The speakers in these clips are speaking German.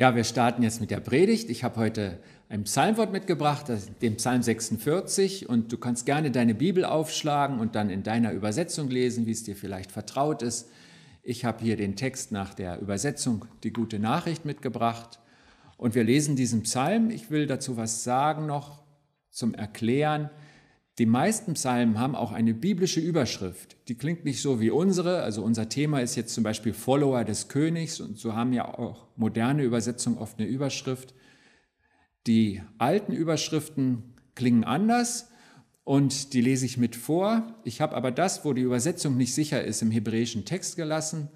Ja, wir starten jetzt mit der Predigt. Ich habe heute ein Psalmwort mitgebracht, den Psalm 46. Und du kannst gerne deine Bibel aufschlagen und dann in deiner Übersetzung lesen, wie es dir vielleicht vertraut ist. Ich habe hier den Text nach der Übersetzung, die gute Nachricht mitgebracht. Und wir lesen diesen Psalm. Ich will dazu was sagen noch zum Erklären. Die meisten Psalmen haben auch eine biblische Überschrift. Die klingt nicht so wie unsere. Also unser Thema ist jetzt zum Beispiel Follower des Königs und so haben ja auch moderne Übersetzungen oft eine Überschrift. Die alten Überschriften klingen anders und die lese ich mit vor. Ich habe aber das, wo die Übersetzung nicht sicher ist, im hebräischen Text gelassen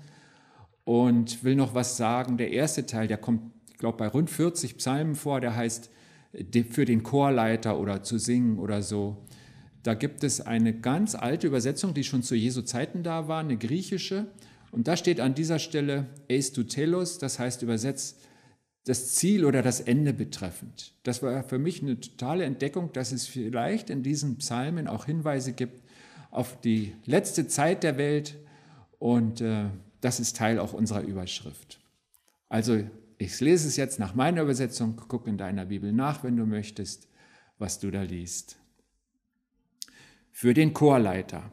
und will noch was sagen. Der erste Teil, der kommt, ich glaube, bei rund 40 Psalmen vor, der heißt für den Chorleiter oder zu singen oder so. Da gibt es eine ganz alte Übersetzung, die schon zu Jesu Zeiten da war, eine griechische. Und da steht an dieser Stelle Eistutelos, das heißt übersetzt das Ziel oder das Ende betreffend. Das war für mich eine totale Entdeckung, dass es vielleicht in diesen Psalmen auch Hinweise gibt auf die letzte Zeit der Welt und äh, das ist Teil auch unserer Überschrift. Also ich lese es jetzt nach meiner Übersetzung, guck in deiner Bibel nach, wenn du möchtest, was du da liest für den Chorleiter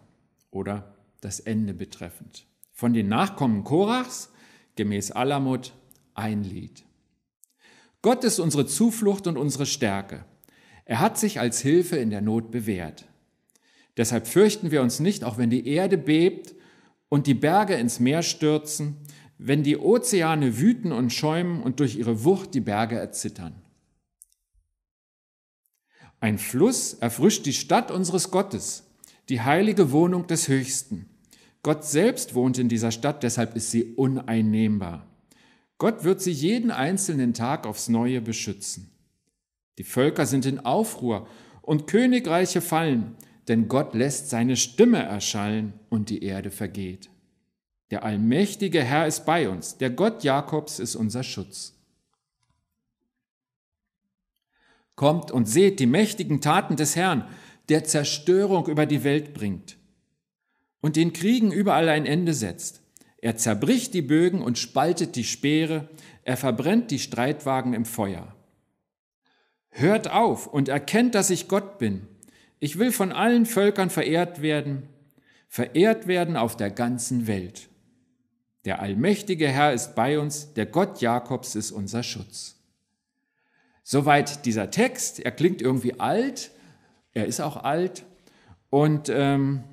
oder das Ende betreffend. Von den Nachkommen Korachs gemäß Alamut ein Lied. Gott ist unsere Zuflucht und unsere Stärke. Er hat sich als Hilfe in der Not bewährt. Deshalb fürchten wir uns nicht, auch wenn die Erde bebt und die Berge ins Meer stürzen, wenn die Ozeane wüten und schäumen und durch ihre Wucht die Berge erzittern. Ein Fluss erfrischt die Stadt unseres Gottes, die heilige Wohnung des Höchsten. Gott selbst wohnt in dieser Stadt, deshalb ist sie uneinnehmbar. Gott wird sie jeden einzelnen Tag aufs Neue beschützen. Die Völker sind in Aufruhr und Königreiche fallen, denn Gott lässt seine Stimme erschallen und die Erde vergeht. Der allmächtige Herr ist bei uns, der Gott Jakobs ist unser Schutz. Kommt und seht die mächtigen Taten des Herrn, der Zerstörung über die Welt bringt und den Kriegen überall ein Ende setzt. Er zerbricht die Bögen und spaltet die Speere, er verbrennt die Streitwagen im Feuer. Hört auf und erkennt, dass ich Gott bin. Ich will von allen Völkern verehrt werden, verehrt werden auf der ganzen Welt. Der allmächtige Herr ist bei uns, der Gott Jakobs ist unser Schutz. Soweit dieser Text. Er klingt irgendwie alt. Er ist auch alt. Und ähm,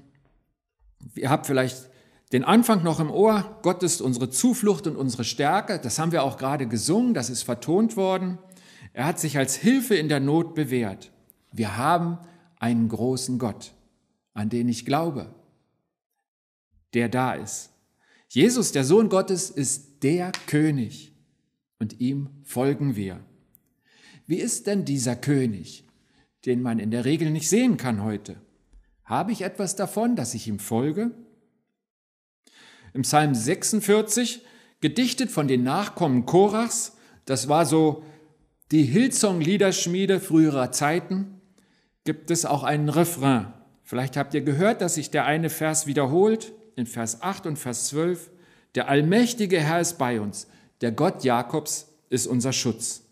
ihr habt vielleicht den Anfang noch im Ohr. Gott ist unsere Zuflucht und unsere Stärke. Das haben wir auch gerade gesungen. Das ist vertont worden. Er hat sich als Hilfe in der Not bewährt. Wir haben einen großen Gott, an den ich glaube, der da ist. Jesus, der Sohn Gottes, ist der König und ihm folgen wir. Wie ist denn dieser König, den man in der Regel nicht sehen kann heute? Habe ich etwas davon, dass ich ihm folge? Im Psalm 46, gedichtet von den Nachkommen Korachs, das war so die Hillsong-Liederschmiede früherer Zeiten, gibt es auch einen Refrain. Vielleicht habt ihr gehört, dass sich der eine Vers wiederholt, in Vers 8 und Vers 12. Der allmächtige Herr ist bei uns, der Gott Jakobs ist unser Schutz.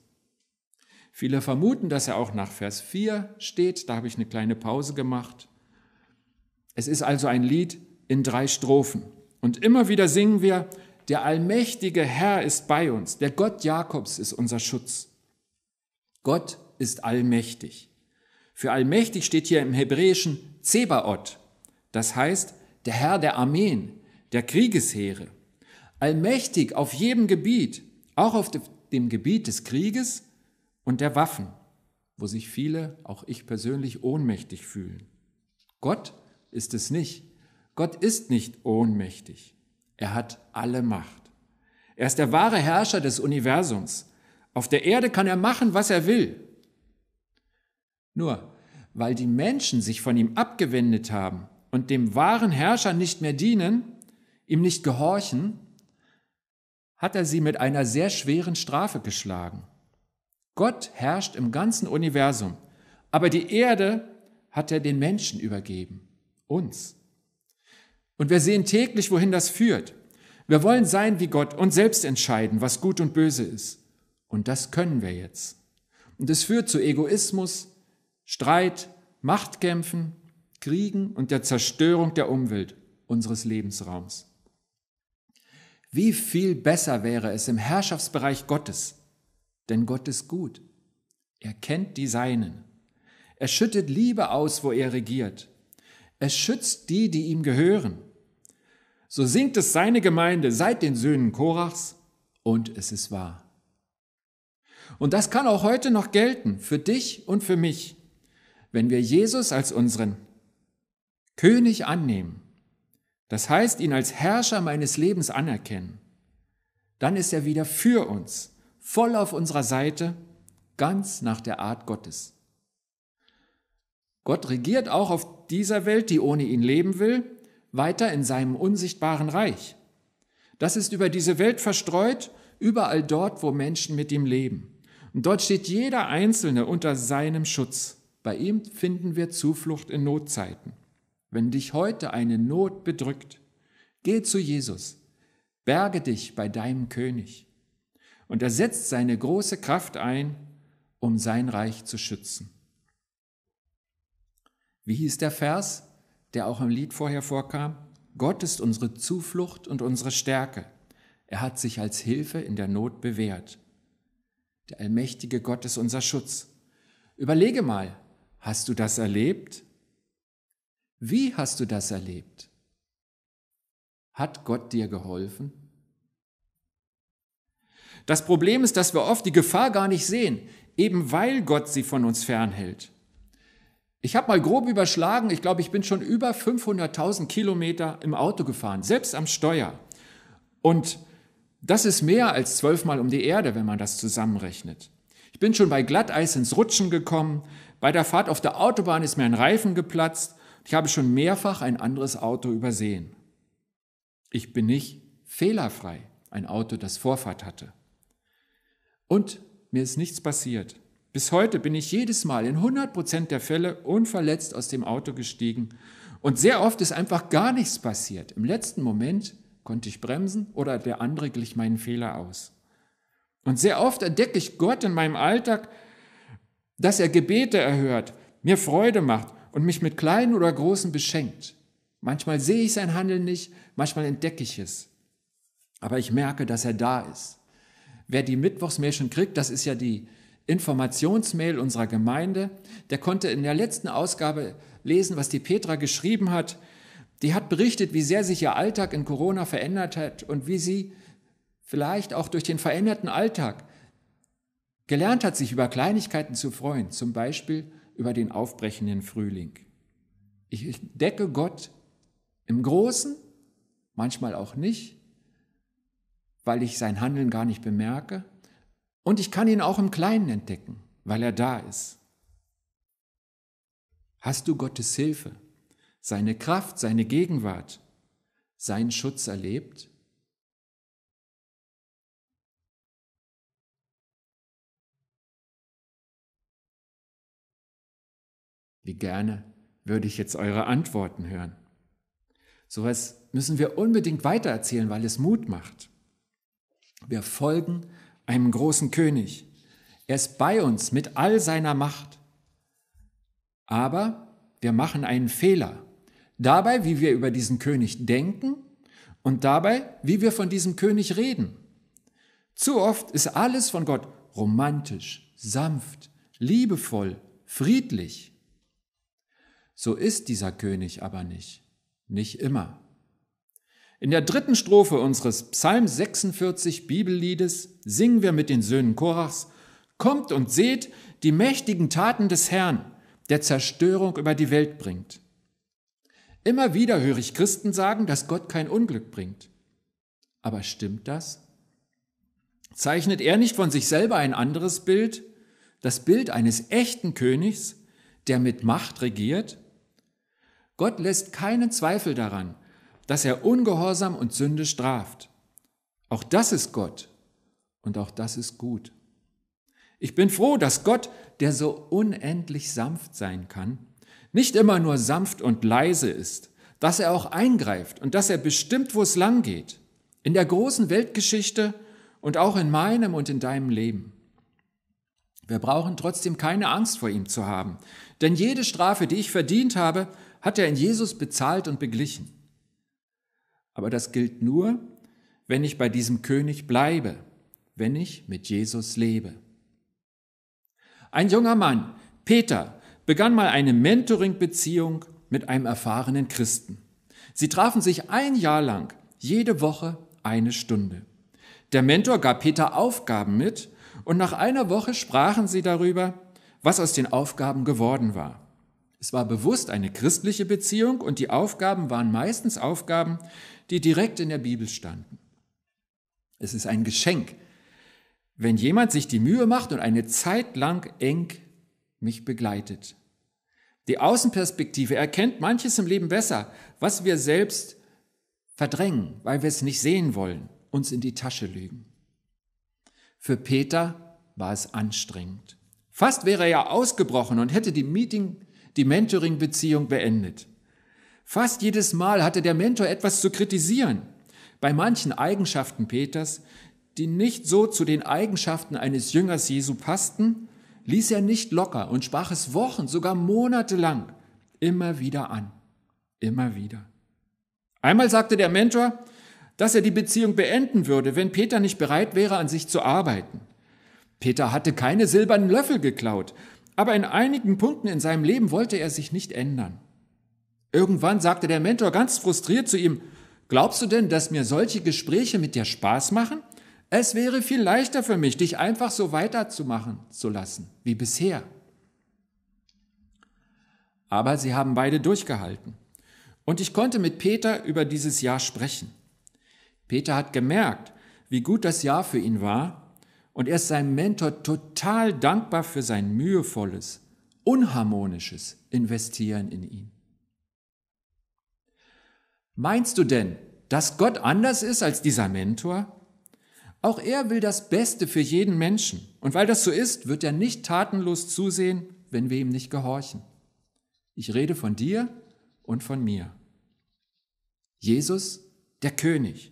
Viele vermuten, dass er auch nach Vers 4 steht. Da habe ich eine kleine Pause gemacht. Es ist also ein Lied in drei Strophen. Und immer wieder singen wir, der allmächtige Herr ist bei uns, der Gott Jakobs ist unser Schutz. Gott ist allmächtig. Für allmächtig steht hier im Hebräischen Zebaoth, das heißt der Herr der Armeen, der Kriegesheere. Allmächtig auf jedem Gebiet, auch auf dem Gebiet des Krieges und der Waffen, wo sich viele, auch ich persönlich, ohnmächtig fühlen. Gott ist es nicht. Gott ist nicht ohnmächtig. Er hat alle Macht. Er ist der wahre Herrscher des Universums. Auf der Erde kann er machen, was er will. Nur weil die Menschen sich von ihm abgewendet haben und dem wahren Herrscher nicht mehr dienen, ihm nicht gehorchen, hat er sie mit einer sehr schweren Strafe geschlagen. Gott herrscht im ganzen Universum, aber die Erde hat er den Menschen übergeben, uns. Und wir sehen täglich, wohin das führt. Wir wollen sein wie Gott und selbst entscheiden, was gut und böse ist. Und das können wir jetzt. Und es führt zu Egoismus, Streit, Machtkämpfen, Kriegen und der Zerstörung der Umwelt unseres Lebensraums. Wie viel besser wäre es im Herrschaftsbereich Gottes, denn Gott ist gut. Er kennt die Seinen. Er schüttet Liebe aus, wo er regiert. Er schützt die, die ihm gehören. So singt es seine Gemeinde seit den Söhnen Korachs und es ist wahr. Und das kann auch heute noch gelten für dich und für mich, wenn wir Jesus als unseren König annehmen, das heißt ihn als Herrscher meines Lebens anerkennen, dann ist er wieder für uns, voll auf unserer Seite, ganz nach der Art Gottes. Gott regiert auch auf dieser Welt, die ohne ihn leben will, weiter in seinem unsichtbaren Reich. Das ist über diese Welt verstreut, überall dort, wo Menschen mit ihm leben. Und dort steht jeder Einzelne unter seinem Schutz. Bei ihm finden wir Zuflucht in Notzeiten. Wenn dich heute eine Not bedrückt, geh zu Jesus, berge dich bei deinem König. Und er setzt seine große Kraft ein, um sein Reich zu schützen. Wie hieß der Vers, der auch im Lied vorher vorkam? Gott ist unsere Zuflucht und unsere Stärke. Er hat sich als Hilfe in der Not bewährt. Der allmächtige Gott ist unser Schutz. Überlege mal, hast du das erlebt? Wie hast du das erlebt? Hat Gott dir geholfen? Das Problem ist, dass wir oft die Gefahr gar nicht sehen, eben weil Gott sie von uns fernhält. Ich habe mal grob überschlagen, ich glaube, ich bin schon über 500.000 Kilometer im Auto gefahren, selbst am Steuer. Und das ist mehr als zwölfmal um die Erde, wenn man das zusammenrechnet. Ich bin schon bei Glatteis ins Rutschen gekommen. Bei der Fahrt auf der Autobahn ist mir ein Reifen geplatzt. Ich habe schon mehrfach ein anderes Auto übersehen. Ich bin nicht fehlerfrei, ein Auto, das Vorfahrt hatte. Und mir ist nichts passiert. Bis heute bin ich jedes Mal in 100 Prozent der Fälle unverletzt aus dem Auto gestiegen. Und sehr oft ist einfach gar nichts passiert. Im letzten Moment Konnte ich bremsen oder der andere glich meinen Fehler aus? Und sehr oft entdecke ich Gott in meinem Alltag, dass er Gebete erhört, mir Freude macht und mich mit kleinen oder großen beschenkt. Manchmal sehe ich sein Handeln nicht, manchmal entdecke ich es. Aber ich merke, dass er da ist. Wer die Mittwochsmail schon kriegt, das ist ja die Informationsmail unserer Gemeinde, der konnte in der letzten Ausgabe lesen, was die Petra geschrieben hat die hat berichtet, wie sehr sich ihr Alltag in Corona verändert hat und wie sie vielleicht auch durch den veränderten Alltag gelernt hat, sich über Kleinigkeiten zu freuen, zum Beispiel über den aufbrechenden Frühling. Ich entdecke Gott im Großen, manchmal auch nicht, weil ich sein Handeln gar nicht bemerke. Und ich kann ihn auch im Kleinen entdecken, weil er da ist. Hast du Gottes Hilfe? seine Kraft, seine Gegenwart, seinen Schutz erlebt? Wie gerne würde ich jetzt eure Antworten hören. So etwas müssen wir unbedingt weitererzählen, weil es Mut macht. Wir folgen einem großen König. Er ist bei uns mit all seiner Macht. Aber wir machen einen Fehler dabei, wie wir über diesen König denken und dabei, wie wir von diesem König reden. Zu oft ist alles von Gott romantisch, sanft, liebevoll, friedlich. So ist dieser König aber nicht, nicht immer. In der dritten Strophe unseres Psalm 46 Bibelliedes singen wir mit den Söhnen Korachs, Kommt und seht die mächtigen Taten des Herrn, der Zerstörung über die Welt bringt. Immer wieder höre ich Christen sagen, dass Gott kein Unglück bringt. Aber stimmt das? Zeichnet er nicht von sich selber ein anderes Bild, das Bild eines echten Königs, der mit Macht regiert? Gott lässt keinen Zweifel daran, dass er Ungehorsam und Sünde straft. Auch das ist Gott und auch das ist gut. Ich bin froh, dass Gott, der so unendlich sanft sein kann, nicht immer nur sanft und leise ist, dass er auch eingreift und dass er bestimmt, wo es lang geht. In der großen Weltgeschichte und auch in meinem und in deinem Leben. Wir brauchen trotzdem keine Angst vor ihm zu haben, denn jede Strafe, die ich verdient habe, hat er in Jesus bezahlt und beglichen. Aber das gilt nur, wenn ich bei diesem König bleibe, wenn ich mit Jesus lebe. Ein junger Mann, Peter, begann mal eine Mentoring-Beziehung mit einem erfahrenen Christen. Sie trafen sich ein Jahr lang, jede Woche eine Stunde. Der Mentor gab Peter Aufgaben mit und nach einer Woche sprachen sie darüber, was aus den Aufgaben geworden war. Es war bewusst eine christliche Beziehung und die Aufgaben waren meistens Aufgaben, die direkt in der Bibel standen. Es ist ein Geschenk, wenn jemand sich die Mühe macht und eine Zeit lang eng mich begleitet. Die Außenperspektive erkennt manches im Leben besser, was wir selbst verdrängen, weil wir es nicht sehen wollen, uns in die Tasche lügen. Für Peter war es anstrengend. Fast wäre er ausgebrochen und hätte die Meeting, die Mentoring-Beziehung beendet. Fast jedes Mal hatte der Mentor etwas zu kritisieren. Bei manchen Eigenschaften Peters, die nicht so zu den Eigenschaften eines Jüngers Jesu passten, ließ er nicht locker und sprach es Wochen, sogar Monate lang immer wieder an. Immer wieder. Einmal sagte der Mentor, dass er die Beziehung beenden würde, wenn Peter nicht bereit wäre, an sich zu arbeiten. Peter hatte keine silbernen Löffel geklaut, aber in einigen Punkten in seinem Leben wollte er sich nicht ändern. Irgendwann sagte der Mentor ganz frustriert zu ihm, Glaubst du denn, dass mir solche Gespräche mit dir Spaß machen? Es wäre viel leichter für mich, dich einfach so weiterzumachen zu lassen wie bisher. Aber sie haben beide durchgehalten. Und ich konnte mit Peter über dieses Jahr sprechen. Peter hat gemerkt, wie gut das Jahr für ihn war, und er ist seinem Mentor total dankbar für sein mühevolles, unharmonisches Investieren in ihn. Meinst du denn, dass Gott anders ist als dieser Mentor? Auch er will das Beste für jeden Menschen. Und weil das so ist, wird er nicht tatenlos zusehen, wenn wir ihm nicht gehorchen. Ich rede von dir und von mir. Jesus, der König,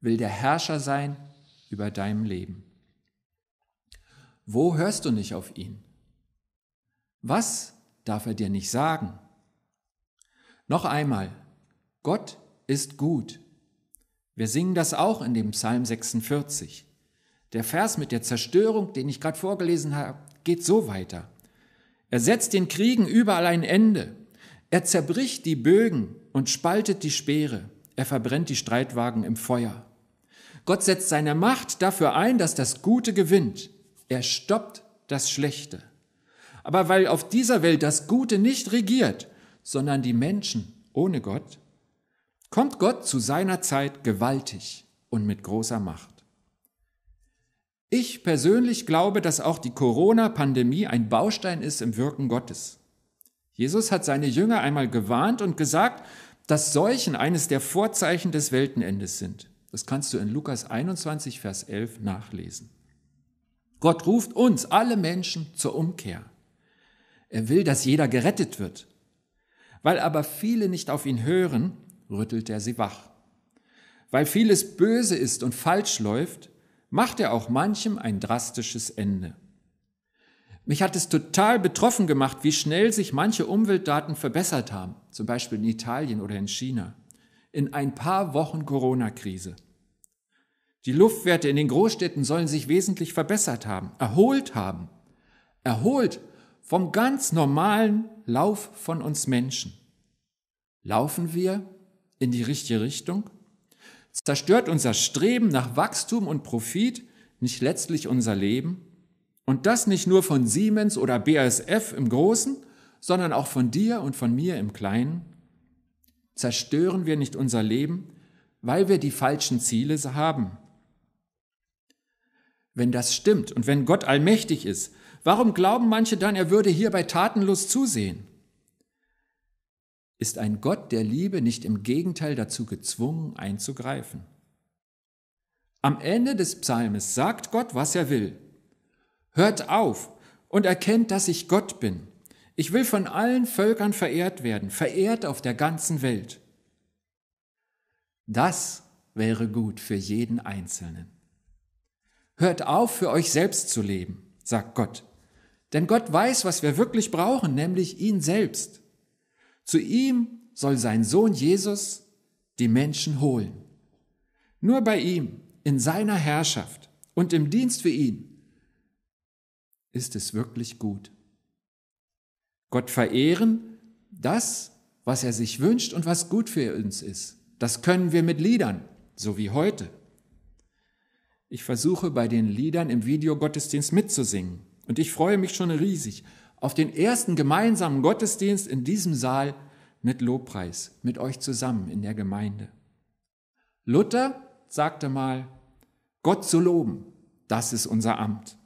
will der Herrscher sein über deinem Leben. Wo hörst du nicht auf ihn? Was darf er dir nicht sagen? Noch einmal, Gott ist gut. Wir singen das auch in dem Psalm 46. Der Vers mit der Zerstörung, den ich gerade vorgelesen habe, geht so weiter. Er setzt den Kriegen überall ein Ende. Er zerbricht die Bögen und spaltet die Speere. Er verbrennt die Streitwagen im Feuer. Gott setzt seine Macht dafür ein, dass das Gute gewinnt. Er stoppt das Schlechte. Aber weil auf dieser Welt das Gute nicht regiert, sondern die Menschen ohne Gott, kommt Gott zu seiner Zeit gewaltig und mit großer Macht. Ich persönlich glaube, dass auch die Corona-Pandemie ein Baustein ist im Wirken Gottes. Jesus hat seine Jünger einmal gewarnt und gesagt, dass Seuchen eines der Vorzeichen des Weltenendes sind. Das kannst du in Lukas 21, Vers 11 nachlesen. Gott ruft uns, alle Menschen, zur Umkehr. Er will, dass jeder gerettet wird. Weil aber viele nicht auf ihn hören, rüttelt er sie wach. Weil vieles böse ist und falsch läuft, macht er auch manchem ein drastisches Ende. Mich hat es total betroffen gemacht, wie schnell sich manche Umweltdaten verbessert haben, zum Beispiel in Italien oder in China, in ein paar Wochen Corona-Krise. Die Luftwerte in den Großstädten sollen sich wesentlich verbessert haben, erholt haben, erholt vom ganz normalen Lauf von uns Menschen. Laufen wir in die richtige Richtung? Zerstört unser Streben nach Wachstum und Profit nicht letztlich unser Leben? Und das nicht nur von Siemens oder BASF im Großen, sondern auch von dir und von mir im Kleinen? Zerstören wir nicht unser Leben, weil wir die falschen Ziele haben? Wenn das stimmt und wenn Gott allmächtig ist, warum glauben manche dann, er würde hierbei tatenlos zusehen? ist ein Gott der Liebe nicht im Gegenteil dazu gezwungen einzugreifen. Am Ende des Psalmes sagt Gott, was er will. Hört auf und erkennt, dass ich Gott bin. Ich will von allen Völkern verehrt werden, verehrt auf der ganzen Welt. Das wäre gut für jeden Einzelnen. Hört auf, für euch selbst zu leben, sagt Gott. Denn Gott weiß, was wir wirklich brauchen, nämlich ihn selbst. Zu ihm soll sein Sohn Jesus die Menschen holen. Nur bei ihm, in seiner Herrschaft und im Dienst für ihn, ist es wirklich gut. Gott verehren, das, was er sich wünscht und was gut für uns ist. Das können wir mit Liedern, so wie heute. Ich versuche bei den Liedern im Videogottesdienst mitzusingen und ich freue mich schon riesig auf den ersten gemeinsamen Gottesdienst in diesem Saal mit Lobpreis, mit euch zusammen in der Gemeinde. Luther sagte mal, Gott zu loben, das ist unser Amt.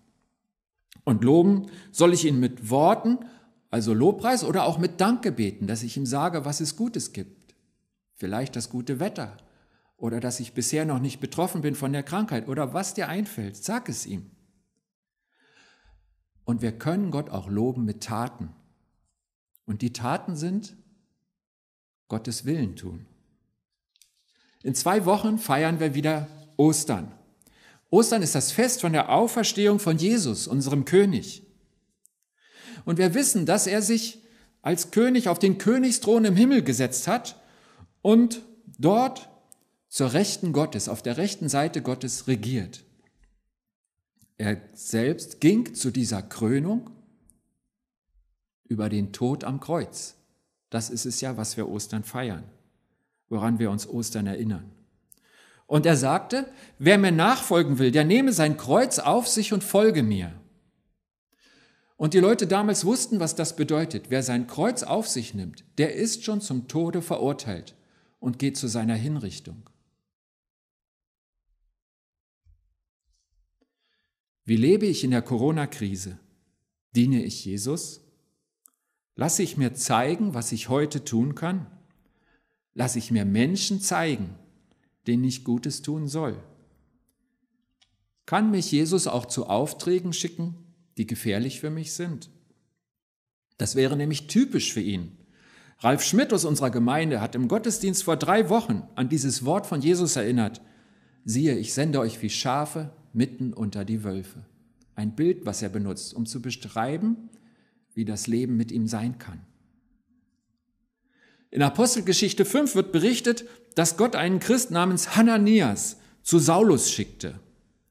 Und loben soll ich ihn mit Worten, also Lobpreis oder auch mit Danke beten, dass ich ihm sage, was es Gutes gibt. Vielleicht das gute Wetter oder dass ich bisher noch nicht betroffen bin von der Krankheit oder was dir einfällt, sag es ihm. Und wir können Gott auch loben mit Taten. Und die Taten sind Gottes Willen tun. In zwei Wochen feiern wir wieder Ostern. Ostern ist das Fest von der Auferstehung von Jesus, unserem König. Und wir wissen, dass er sich als König auf den Königsthron im Himmel gesetzt hat und dort zur Rechten Gottes, auf der rechten Seite Gottes regiert. Er selbst ging zu dieser Krönung über den Tod am Kreuz. Das ist es ja, was wir Ostern feiern, woran wir uns Ostern erinnern. Und er sagte, wer mir nachfolgen will, der nehme sein Kreuz auf sich und folge mir. Und die Leute damals wussten, was das bedeutet. Wer sein Kreuz auf sich nimmt, der ist schon zum Tode verurteilt und geht zu seiner Hinrichtung. Wie lebe ich in der Corona-Krise? Diene ich Jesus? Lasse ich mir zeigen, was ich heute tun kann? Lasse ich mir Menschen zeigen, denen ich Gutes tun soll. Kann mich Jesus auch zu Aufträgen schicken, die gefährlich für mich sind? Das wäre nämlich typisch für ihn. Ralf Schmidt aus unserer Gemeinde hat im Gottesdienst vor drei Wochen an dieses Wort von Jesus erinnert. Siehe, ich sende euch wie Schafe mitten unter die Wölfe. Ein Bild, was er benutzt, um zu beschreiben, wie das Leben mit ihm sein kann. In Apostelgeschichte 5 wird berichtet, dass Gott einen Christ namens Hananias zu Saulus schickte.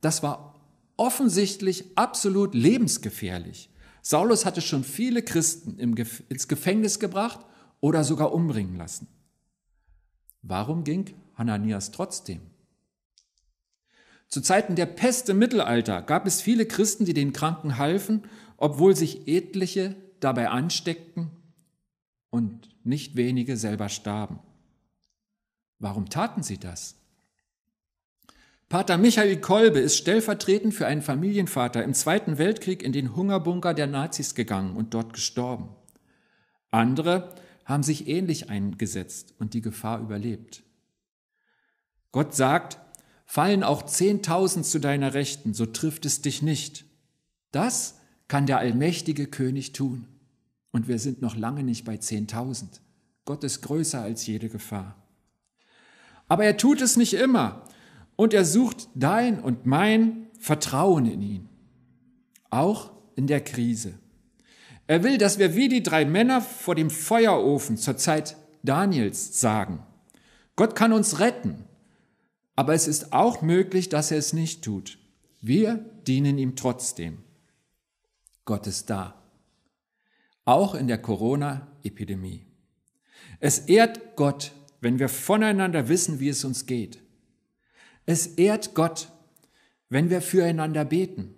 Das war offensichtlich absolut lebensgefährlich. Saulus hatte schon viele Christen ins Gefängnis gebracht oder sogar umbringen lassen. Warum ging Hananias trotzdem? Zu Zeiten der Pest im Mittelalter gab es viele Christen, die den Kranken halfen, obwohl sich etliche dabei ansteckten und nicht wenige selber starben. Warum taten sie das? Pater Michael Kolbe ist stellvertretend für einen Familienvater im Zweiten Weltkrieg in den Hungerbunker der Nazis gegangen und dort gestorben. Andere haben sich ähnlich eingesetzt und die Gefahr überlebt. Gott sagt, fallen auch zehntausend zu deiner Rechten, so trifft es dich nicht. Das kann der allmächtige König tun. Und wir sind noch lange nicht bei zehntausend. Gott ist größer als jede Gefahr. Aber er tut es nicht immer und er sucht dein und mein Vertrauen in ihn, auch in der Krise. Er will, dass wir wie die drei Männer vor dem Feuerofen zur Zeit Daniels sagen, Gott kann uns retten, aber es ist auch möglich, dass er es nicht tut. Wir dienen ihm trotzdem. Gott ist da, auch in der Corona-Epidemie. Es ehrt Gott, wenn wir voneinander wissen, wie es uns geht. Es ehrt Gott, wenn wir füreinander beten.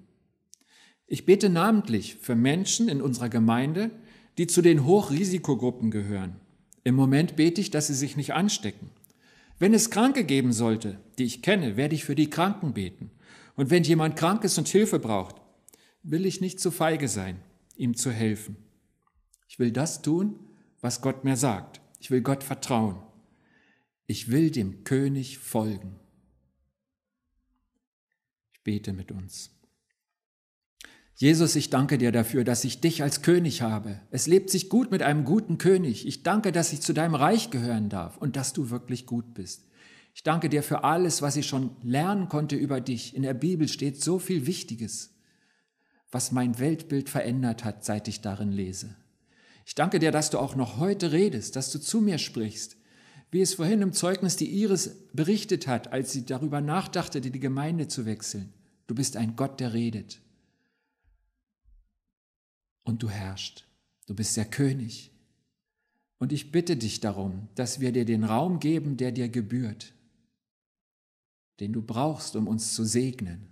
Ich bete namentlich für Menschen in unserer Gemeinde, die zu den Hochrisikogruppen gehören. Im Moment bete ich, dass sie sich nicht anstecken. Wenn es Kranke geben sollte, die ich kenne, werde ich für die Kranken beten. Und wenn jemand krank ist und Hilfe braucht, will ich nicht zu feige sein, ihm zu helfen. Ich will das tun, was Gott mir sagt. Ich will Gott vertrauen. Ich will dem König folgen. Ich bete mit uns. Jesus, ich danke dir dafür, dass ich dich als König habe. Es lebt sich gut mit einem guten König. Ich danke, dass ich zu deinem Reich gehören darf und dass du wirklich gut bist. Ich danke dir für alles, was ich schon lernen konnte über dich. In der Bibel steht so viel Wichtiges, was mein Weltbild verändert hat, seit ich darin lese. Ich danke dir, dass du auch noch heute redest, dass du zu mir sprichst, wie es vorhin im Zeugnis die Iris berichtet hat, als sie darüber nachdachte, die Gemeinde zu wechseln. Du bist ein Gott, der redet. Und du herrschst. Du bist der König. Und ich bitte dich darum, dass wir dir den Raum geben, der dir gebührt den du brauchst, um uns zu segnen.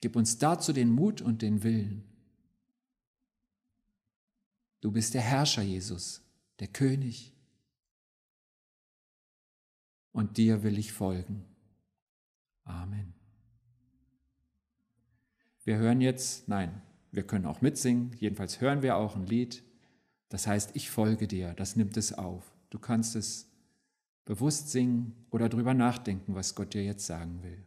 Gib uns dazu den Mut und den Willen. Du bist der Herrscher, Jesus, der König. Und dir will ich folgen. Amen. Wir hören jetzt, nein, wir können auch mitsingen, jedenfalls hören wir auch ein Lied. Das heißt, ich folge dir, das nimmt es auf. Du kannst es bewusst singen oder drüber nachdenken, was Gott dir jetzt sagen will.